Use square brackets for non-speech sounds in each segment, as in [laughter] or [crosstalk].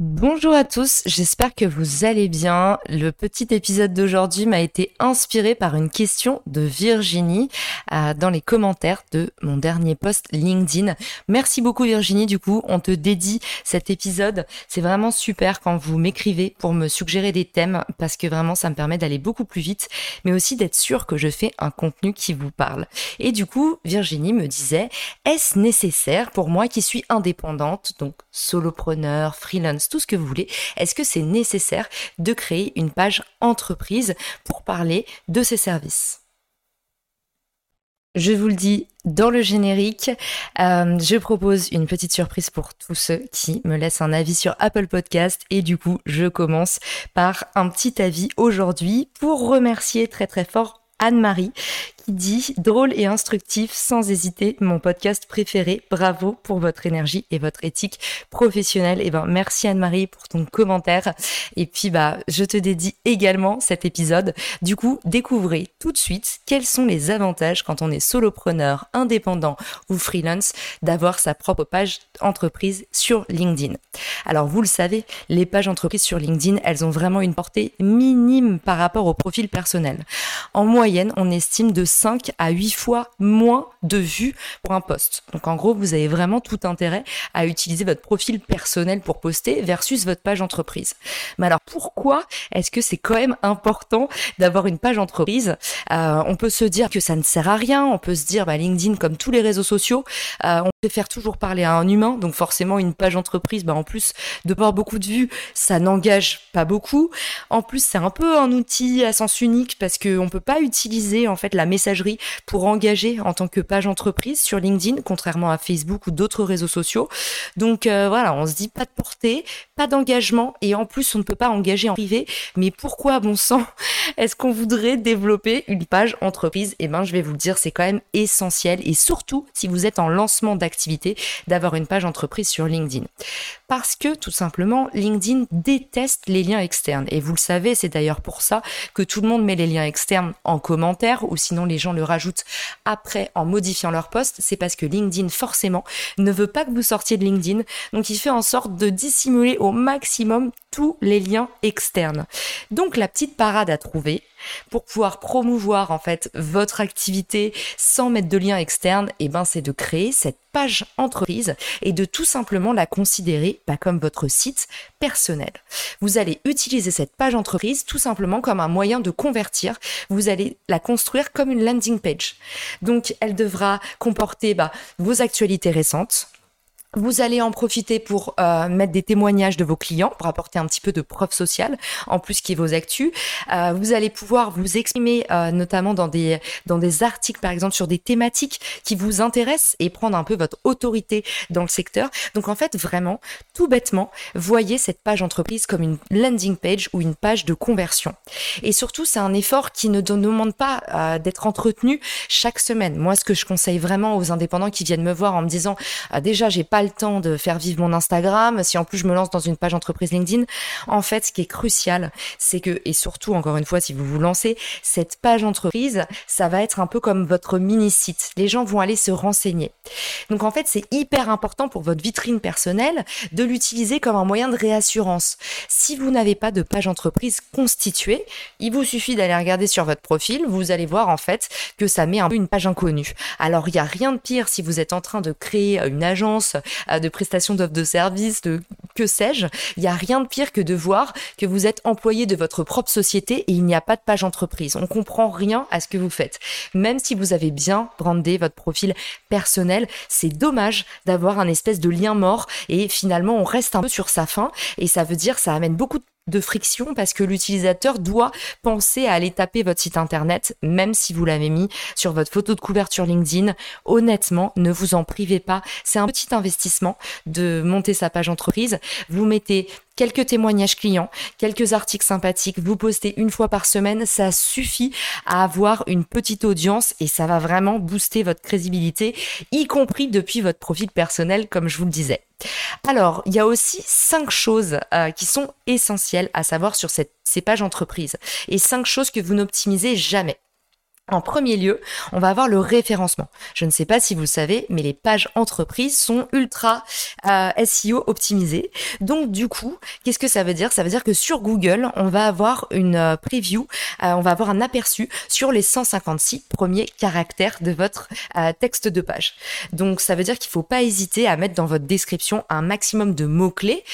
Bonjour à tous, j'espère que vous allez bien. Le petit épisode d'aujourd'hui m'a été inspiré par une question de Virginie euh, dans les commentaires de mon dernier post LinkedIn. Merci beaucoup Virginie, du coup on te dédie cet épisode. C'est vraiment super quand vous m'écrivez pour me suggérer des thèmes parce que vraiment ça me permet d'aller beaucoup plus vite, mais aussi d'être sûr que je fais un contenu qui vous parle. Et du coup Virginie me disait, est-ce nécessaire pour moi qui suis indépendante, donc solopreneur, freelance, tout ce que vous voulez, est-ce que c'est nécessaire de créer une page entreprise pour parler de ces services? Je vous le dis dans le générique, euh, je propose une petite surprise pour tous ceux qui me laissent un avis sur Apple Podcast et du coup je commence par un petit avis aujourd'hui pour remercier très très fort Anne-Marie dit drôle et instructif sans hésiter mon podcast préféré. Bravo pour votre énergie et votre éthique professionnelle. Et eh ben merci Anne-Marie pour ton commentaire. Et puis bah je te dédie également cet épisode. Du coup, découvrez tout de suite quels sont les avantages quand on est solopreneur, indépendant ou freelance d'avoir sa propre page entreprise sur LinkedIn. Alors vous le savez, les pages entreprises sur LinkedIn, elles ont vraiment une portée minime par rapport au profil personnel. En moyenne, on estime de 5 à 8 fois moins de vues pour un post. Donc en gros, vous avez vraiment tout intérêt à utiliser votre profil personnel pour poster versus votre page entreprise. Mais alors pourquoi est-ce que c'est quand même important d'avoir une page entreprise? Euh, On peut se dire que ça ne sert à rien, on peut se dire bah, LinkedIn comme tous les réseaux sociaux, euh, on faire toujours parler à un humain, donc forcément une page entreprise, bah, en plus de pas beaucoup de vues, ça n'engage pas beaucoup. En plus, c'est un peu un outil à sens unique parce qu'on peut pas utiliser en fait la messagerie pour engager en tant que page entreprise sur LinkedIn, contrairement à Facebook ou d'autres réseaux sociaux. Donc euh, voilà, on se dit pas de portée, pas d'engagement et en plus on ne peut pas engager en privé. Mais pourquoi, bon sang, [laughs] est-ce qu'on voudrait développer une page entreprise? Eh ben, je vais vous le dire, c'est quand même essentiel et surtout si vous êtes en lancement d'activité, d'avoir une page entreprise sur LinkedIn. Parce que tout simplement, LinkedIn déteste les liens externes. Et vous le savez, c'est d'ailleurs pour ça que tout le monde met les liens externes en commentaire ou sinon les gens le rajoutent après en modifiant leur poste. C'est parce que LinkedIn, forcément, ne veut pas que vous sortiez de LinkedIn. Donc il fait en sorte de dissimuler au maximum les liens externes. Donc la petite parade à trouver pour pouvoir promouvoir en fait votre activité sans mettre de lien externe, et eh ben c'est de créer cette page entreprise et de tout simplement la considérer pas comme votre site personnel. Vous allez utiliser cette page entreprise tout simplement comme un moyen de convertir. Vous allez la construire comme une landing page. Donc elle devra comporter bah, vos actualités récentes, vous allez en profiter pour euh, mettre des témoignages de vos clients, pour apporter un petit peu de preuve sociale, en plus qui est vos actus. Euh, vous allez pouvoir vous exprimer euh, notamment dans des, dans des articles, par exemple, sur des thématiques qui vous intéressent et prendre un peu votre autorité dans le secteur. Donc en fait, vraiment, tout bêtement, voyez cette page entreprise comme une landing page ou une page de conversion. Et surtout, c'est un effort qui ne demande pas d'être entretenu chaque semaine. Moi, ce que je conseille vraiment aux indépendants qui viennent me voir en me disant, déjà, j'ai pas le temps de faire vivre mon Instagram, si en plus je me lance dans une page entreprise LinkedIn, en fait, ce qui est crucial, c'est que, et surtout, encore une fois, si vous vous lancez, cette page entreprise, ça va être un peu comme votre mini-site. Les gens vont aller se renseigner. Donc, en fait, c'est hyper important pour votre vitrine personnelle de l'utiliser comme un moyen de réassurance. Si vous n'avez pas de page entreprise constituée, il vous suffit d'aller regarder sur votre profil, vous allez voir, en fait, que ça met un peu une page inconnue. Alors, il n'y a rien de pire si vous êtes en train de créer une agence, de prestations d'offres de services, de que sais-je, il n'y a rien de pire que de voir que vous êtes employé de votre propre société et il n'y a pas de page entreprise. On comprend rien à ce que vous faites. Même si vous avez bien brandé votre profil personnel, c'est dommage d'avoir un espèce de lien mort et finalement on reste un peu sur sa fin et ça veut dire ça amène beaucoup de de friction parce que l'utilisateur doit penser à aller taper votre site internet, même si vous l'avez mis sur votre photo de couverture LinkedIn. Honnêtement, ne vous en privez pas. C'est un petit investissement de monter sa page entreprise. Vous mettez quelques témoignages clients, quelques articles sympathiques, vous postez une fois par semaine, ça suffit à avoir une petite audience et ça va vraiment booster votre crédibilité, y compris depuis votre profil personnel, comme je vous le disais. Alors, il y a aussi cinq choses euh, qui sont essentielles à savoir sur cette, ces pages entreprises et cinq choses que vous n'optimisez jamais. En premier lieu, on va avoir le référencement. Je ne sais pas si vous le savez, mais les pages entreprises sont ultra euh, SEO optimisées. Donc du coup, qu'est-ce que ça veut dire? Ça veut dire que sur Google, on va avoir une euh, preview, euh, on va avoir un aperçu sur les 156 premiers caractères de votre texte de page. Donc ça veut dire qu'il ne faut pas hésiter à mettre dans votre description un maximum de mots-clés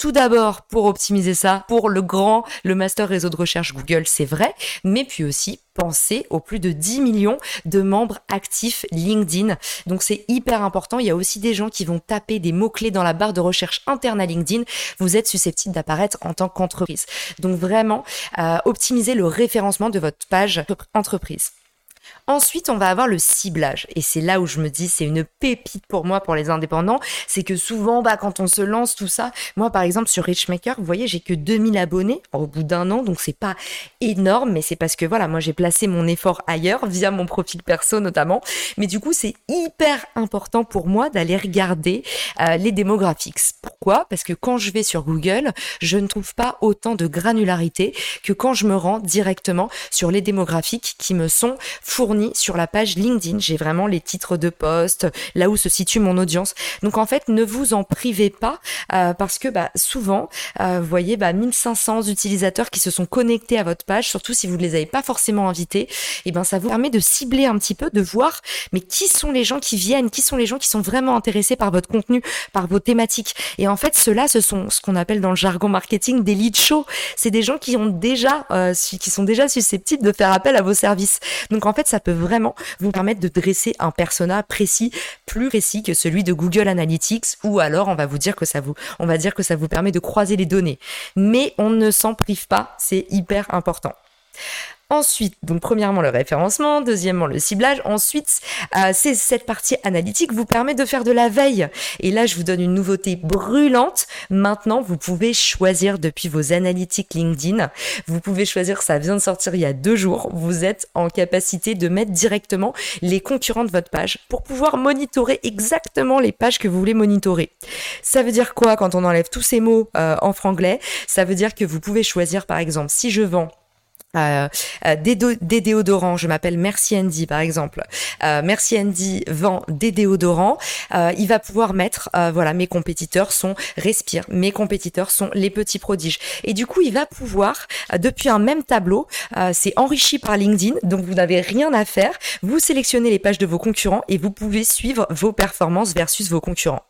tout d'abord pour optimiser ça pour le grand, le master réseau de recherche Google, c'est vrai, mais puis aussi penser aux plus de 10 millions de membres actifs LinkedIn. Donc c'est hyper important. Il y a aussi des gens qui vont taper des mots-clés dans la barre de recherche interne à LinkedIn. Vous êtes susceptible d'apparaître en tant qu'entreprise. Donc vraiment, euh, optimiser le référencement de votre page entreprise. Ensuite, on va avoir le ciblage. Et c'est là où je me dis, c'est une pépite pour moi, pour les indépendants. C'est que souvent, bah, quand on se lance, tout ça, moi, par exemple, sur Richmaker, vous voyez, j'ai que 2000 abonnés au bout d'un an. Donc, c'est pas énorme, mais c'est parce que voilà, moi, j'ai placé mon effort ailleurs, via mon profil perso notamment. Mais du coup, c'est hyper important pour moi d'aller regarder euh, les démographiques. Pourquoi? Parce que quand je vais sur Google, je ne trouve pas autant de granularité que quand je me rends directement sur les démographiques qui me sont fourni sur la page LinkedIn. J'ai vraiment les titres de poste, là où se situe mon audience. Donc en fait, ne vous en privez pas euh, parce que bah, souvent, euh, vous voyez, bah, 1500 utilisateurs qui se sont connectés à votre page, surtout si vous ne les avez pas forcément invités, et eh ben ça vous permet de cibler un petit peu, de voir mais qui sont les gens qui viennent, qui sont les gens qui sont vraiment intéressés par votre contenu, par vos thématiques. Et en fait, ceux-là, ce sont ce qu'on appelle dans le jargon marketing des lead shows. C'est des gens qui ont déjà, euh, qui sont déjà susceptibles de faire appel à vos services. Donc en ça peut vraiment vous permettre de dresser un persona précis, plus précis que celui de Google Analytics, ou alors on va vous dire que ça vous, on va dire que ça vous permet de croiser les données. Mais on ne s'en prive pas, c'est hyper important. Ensuite, donc premièrement le référencement, deuxièmement le ciblage. Ensuite, euh, cette partie analytique vous permet de faire de la veille. Et là, je vous donne une nouveauté brûlante. Maintenant, vous pouvez choisir depuis vos analytiques LinkedIn. Vous pouvez choisir, ça vient de sortir il y a deux jours. Vous êtes en capacité de mettre directement les concurrents de votre page pour pouvoir monitorer exactement les pages que vous voulez monitorer. Ça veut dire quoi quand on enlève tous ces mots euh, en franglais? Ça veut dire que vous pouvez choisir, par exemple, si je vends euh, euh, des, déodorants, je m'appelle Merci Andy par exemple. Euh, Merci Andy vend des déodorants. Euh, il va pouvoir mettre, voilà, mes compétiteurs sont Respire, mes compétiteurs sont les petits prodiges. Et du coup, il va pouvoir, depuis un même tableau, c'est enrichi par LinkedIn, donc vous n'avez rien à faire. Vous sélectionnez les pages de vos concurrents et vous pouvez suivre vos performances versus vos concurrents.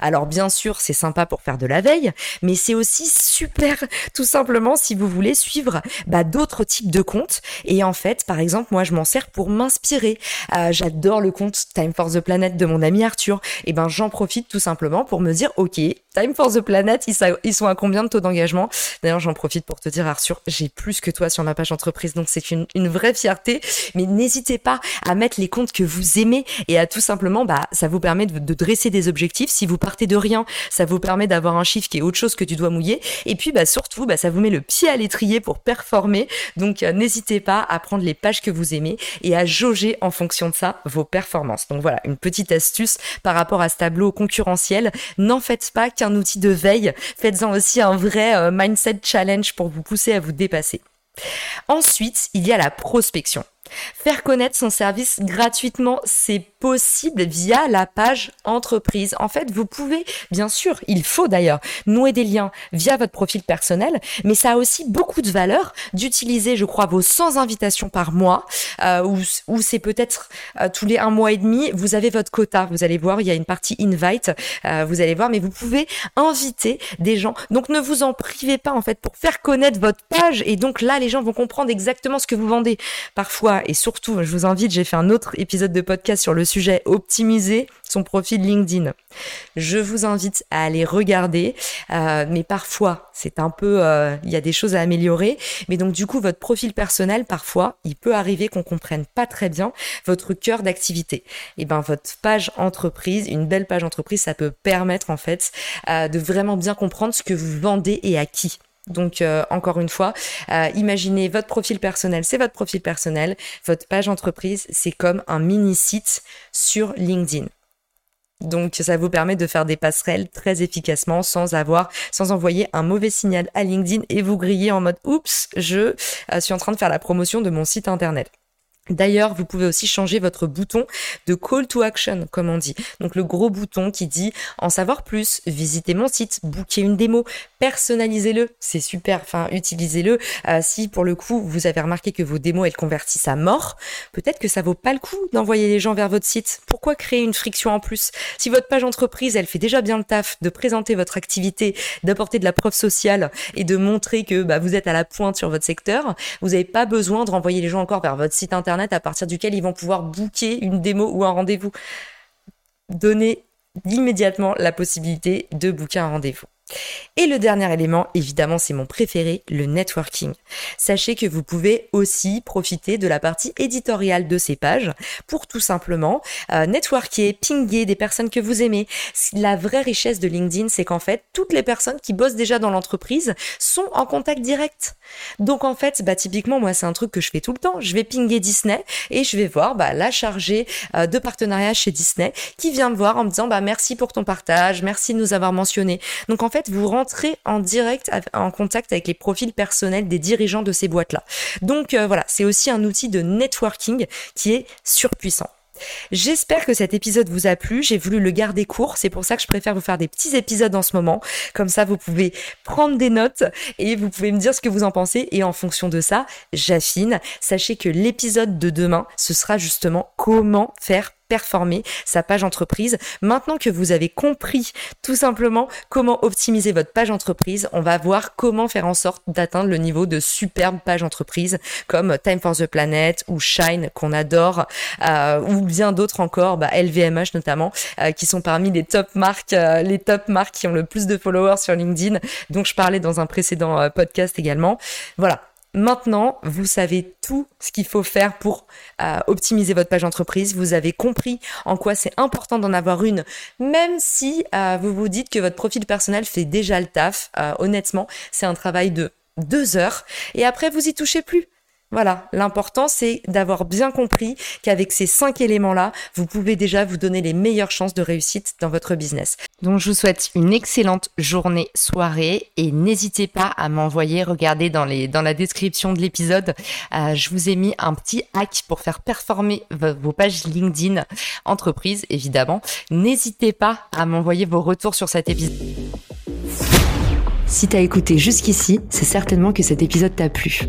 Alors bien sûr, c'est sympa pour faire de la veille, mais c'est aussi super tout simplement si vous voulez suivre bah, d'autres types de comptes. Et en fait, par exemple, moi je m'en sers pour m'inspirer. Euh, j'adore le compte Time for the Planet de mon ami Arthur. Et ben j'en profite tout simplement pour me dire, ok, Time for the Planet, ils, sont à combien de taux d'engagement? D'ailleurs, j'en profite pour te dire, Arthur, j'ai plus que toi sur ma page entreprise, donc c'est une, vraie fierté. Mais n'hésitez pas à mettre les comptes que vous aimez et à tout simplement, bah, ça vous permet de dresser des objectifs si vous partez de rien, ça vous permet d'avoir un chiffre qui est autre chose que du doigt mouillé. Et puis, bah, surtout, bah, ça vous met le pied à l'étrier pour performer. Donc, euh, n'hésitez pas à prendre les pages que vous aimez et à jauger en fonction de ça vos performances. Donc voilà, une petite astuce par rapport à ce tableau concurrentiel. N'en faites pas qu'un outil de veille. Faites-en aussi un vrai euh, mindset challenge pour vous pousser à vous dépasser. Ensuite, il y a la prospection. Faire connaître son service gratuitement, c'est possible via la page entreprise. En fait, vous pouvez, bien sûr, il faut d'ailleurs, nouer des liens via votre profil personnel, mais ça a aussi beaucoup de valeur d'utiliser, je crois, vos 100 invitations par mois, euh, ou, c'est peut-être euh, tous les un mois et demi, vous avez votre quota. Vous allez voir, il y a une partie invite, euh, vous allez voir, mais vous pouvez inviter des gens. Donc ne vous en privez pas, en fait, pour faire connaître votre page. Et donc là, les gens vont comprendre exactement ce que vous vendez. Parfois, et surtout, je vous invite, j'ai fait un autre épisode de podcast sur le sujet optimiser son profil LinkedIn. Je vous invite à aller regarder, euh, mais parfois c'est un peu, euh, il y a des choses à améliorer. Mais donc du coup, votre profil personnel, parfois, il peut arriver qu'on comprenne pas très bien votre cœur d'activité. Et ben votre page entreprise, une belle page entreprise, ça peut permettre en fait euh, de vraiment bien comprendre ce que vous vendez et à qui. Donc euh, encore une fois, euh, imaginez votre profil personnel, c'est votre profil personnel, votre page entreprise, c'est comme un mini site sur LinkedIn. Donc ça vous permet de faire des passerelles très efficacement sans avoir, sans envoyer un mauvais signal à LinkedIn et vous griller en mode oups, je euh, suis en train de faire la promotion de mon site internet. D'ailleurs, vous pouvez aussi changer votre bouton de call to action, comme on dit. Donc le gros bouton qui dit en savoir plus, visitez mon site, booker une démo, personnalisez-le, c'est super, enfin utilisez-le. Euh, si pour le coup vous avez remarqué que vos démos elles convertissent à mort, peut-être que ça vaut pas le coup d'envoyer les gens vers votre site. Pourquoi créer une friction en plus? Si votre page entreprise elle fait déjà bien le taf de présenter votre activité, d'apporter de la preuve sociale et de montrer que bah, vous êtes à la pointe sur votre secteur, vous n'avez pas besoin de renvoyer les gens encore vers votre site internet à partir duquel ils vont pouvoir booker une démo ou un rendez-vous. Donnez immédiatement la possibilité de booker un rendez-vous. Et le dernier élément, évidemment, c'est mon préféré, le networking. Sachez que vous pouvez aussi profiter de la partie éditoriale de ces pages pour tout simplement euh, networker, pinguer des personnes que vous aimez. La vraie richesse de LinkedIn, c'est qu'en fait, toutes les personnes qui bossent déjà dans l'entreprise sont en contact direct. Donc en fait, bah typiquement, moi, c'est un truc que je fais tout le temps. Je vais pinguer Disney et je vais voir bah, la chargée euh, de partenariat chez Disney qui vient me voir en me disant bah merci pour ton partage, merci de nous avoir mentionné. Donc en fait, vous rentrez en direct en contact avec les profils personnels des dirigeants de ces boîtes-là. Donc euh, voilà, c'est aussi un outil de networking qui est surpuissant. J'espère que cet épisode vous a plu. J'ai voulu le garder court. C'est pour ça que je préfère vous faire des petits épisodes en ce moment. Comme ça, vous pouvez prendre des notes et vous pouvez me dire ce que vous en pensez. Et en fonction de ça, j'affine. Sachez que l'épisode de demain, ce sera justement comment faire performer sa page entreprise. Maintenant que vous avez compris tout simplement comment optimiser votre page entreprise, on va voir comment faire en sorte d'atteindre le niveau de superbe page entreprise comme Time for the Planet ou Shine qu'on adore euh, ou bien d'autres encore, bah, LVMH notamment, euh, qui sont parmi les top marques, euh, les top marques qui ont le plus de followers sur LinkedIn, dont je parlais dans un précédent podcast également. Voilà, Maintenant, vous savez tout ce qu'il faut faire pour euh, optimiser votre page entreprise. Vous avez compris en quoi c'est important d'en avoir une, même si euh, vous vous dites que votre profil personnel fait déjà le taf. Euh, honnêtement, c'est un travail de deux heures et après vous y touchez plus. Voilà, l'important c'est d'avoir bien compris qu'avec ces cinq éléments-là, vous pouvez déjà vous donner les meilleures chances de réussite dans votre business. Donc je vous souhaite une excellente journée, soirée et n'hésitez pas à m'envoyer, regardez dans, les, dans la description de l'épisode, euh, je vous ai mis un petit hack pour faire performer vos pages LinkedIn entreprise évidemment. N'hésitez pas à m'envoyer vos retours sur cet épisode. Si t'as écouté jusqu'ici, c'est certainement que cet épisode t'a plu.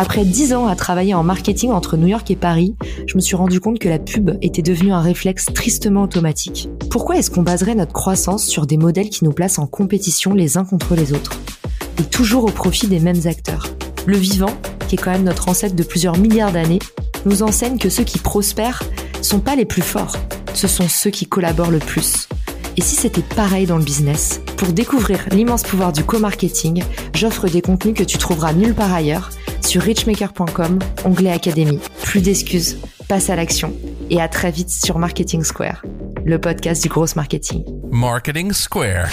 Après dix ans à travailler en marketing entre New York et Paris, je me suis rendu compte que la pub était devenue un réflexe tristement automatique. Pourquoi est-ce qu'on baserait notre croissance sur des modèles qui nous placent en compétition les uns contre les autres Et toujours au profit des mêmes acteurs? Le vivant, qui est quand même notre ancêtre de plusieurs milliards d'années, nous enseigne que ceux qui prospèrent sont pas les plus forts, ce sont ceux qui collaborent le plus. Et si c'était pareil dans le business? Pour découvrir l'immense pouvoir du co-marketing, j'offre des contenus que tu trouveras nulle part ailleurs sur richmaker.com, onglet Académie. Plus d'excuses, passe à l'action et à très vite sur Marketing Square, le podcast du gros marketing. Marketing Square.